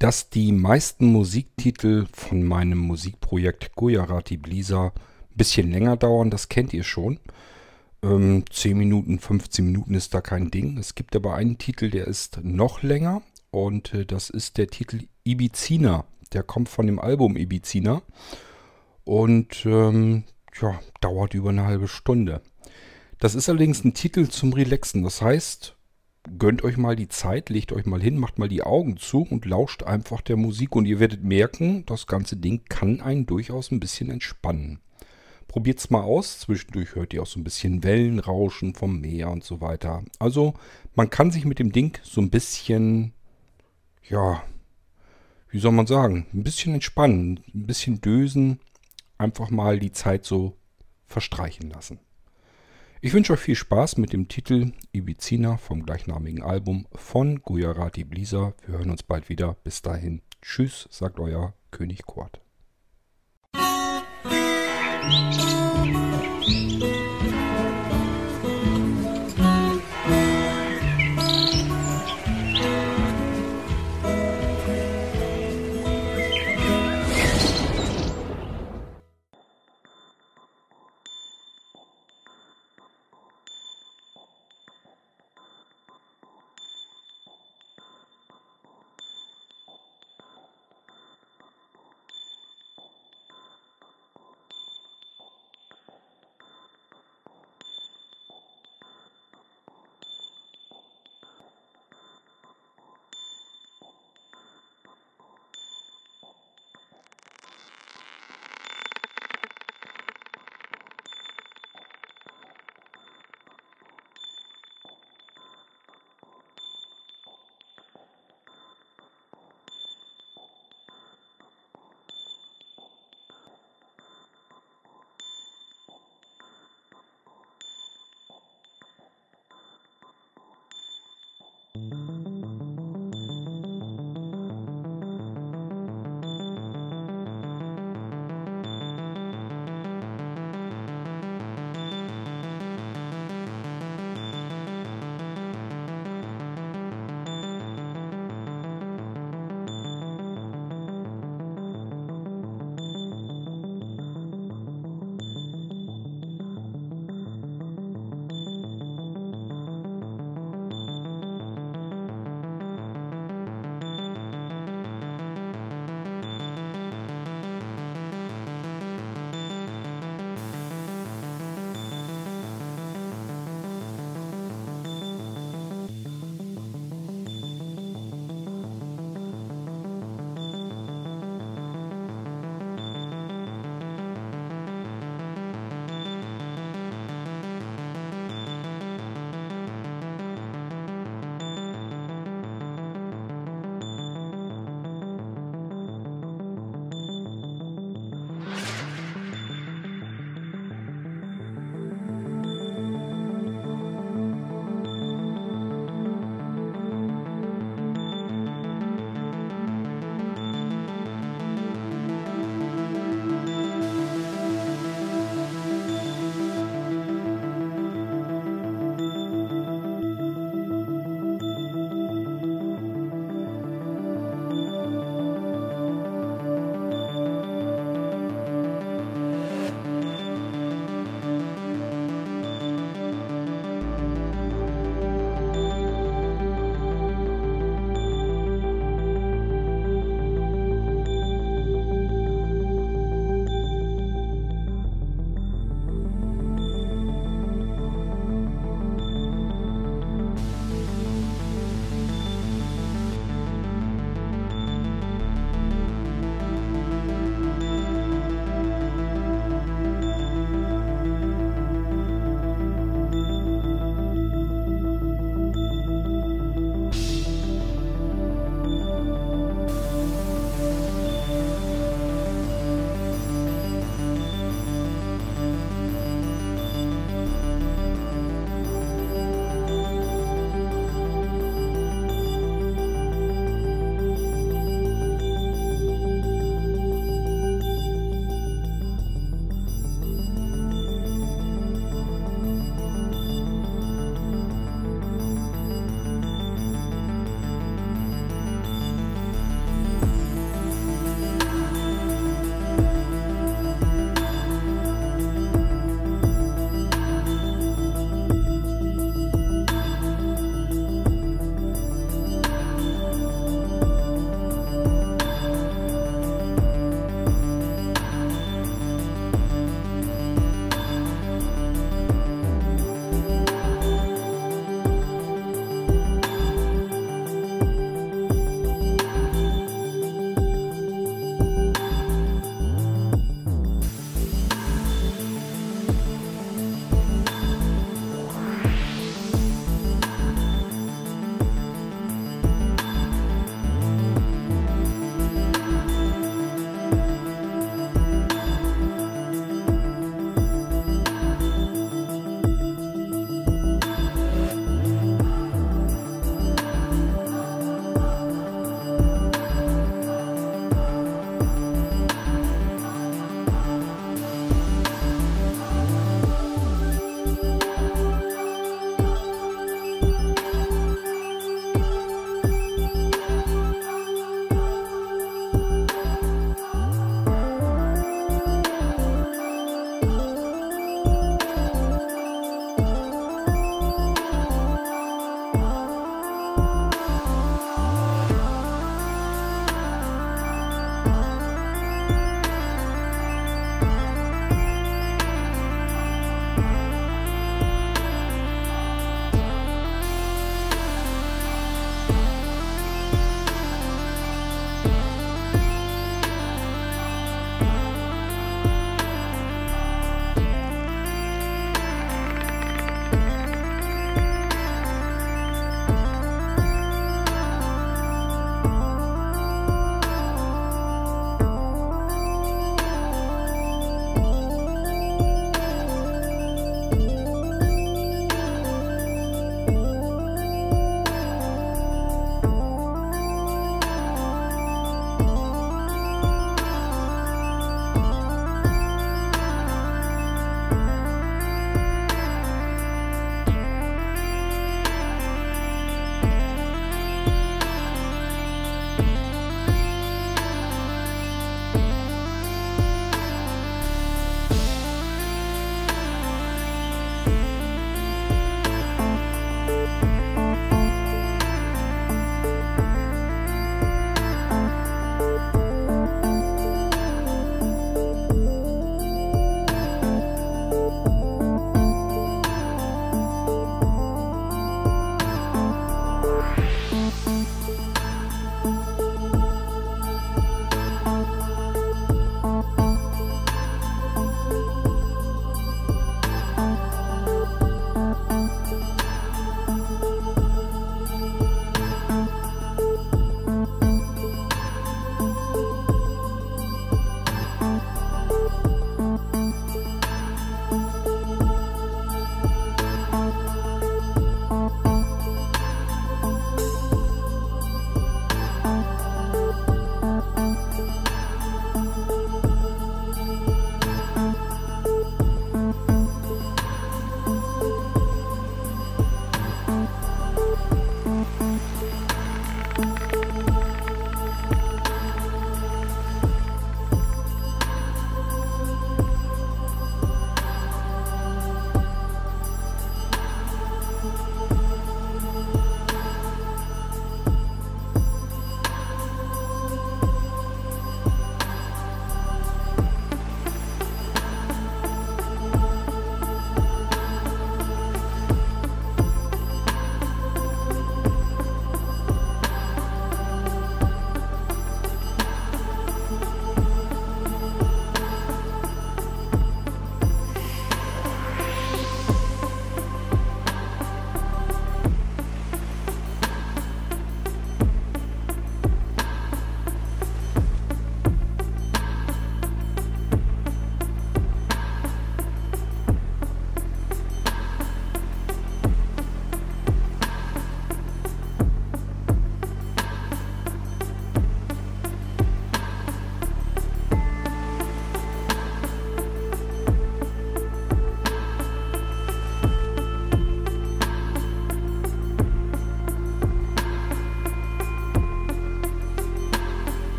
dass die meisten Musiktitel von meinem Musikprojekt Gujarati Blisa ein bisschen länger dauern, das kennt ihr schon. Ähm, 10 Minuten, 15 Minuten ist da kein Ding. Es gibt aber einen Titel, der ist noch länger und äh, das ist der Titel Ibizina. Der kommt von dem Album Ibizina und ähm, ja, dauert über eine halbe Stunde. Das ist allerdings ein Titel zum Relaxen. Das heißt, gönnt euch mal die Zeit, legt euch mal hin, macht mal die Augen zu und lauscht einfach der Musik und ihr werdet merken, das ganze Ding kann einen durchaus ein bisschen entspannen. Probiert's mal aus, zwischendurch hört ihr auch so ein bisschen Wellenrauschen vom Meer und so weiter. Also man kann sich mit dem Ding so ein bisschen, ja, wie soll man sagen, ein bisschen entspannen, ein bisschen dösen, einfach mal die Zeit so verstreichen lassen. Ich wünsche euch viel Spaß mit dem Titel Ibizina vom gleichnamigen Album von Gujarati Blisa. Wir hören uns bald wieder. Bis dahin. Tschüss, sagt euer König Kurt.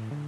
Mm-hmm.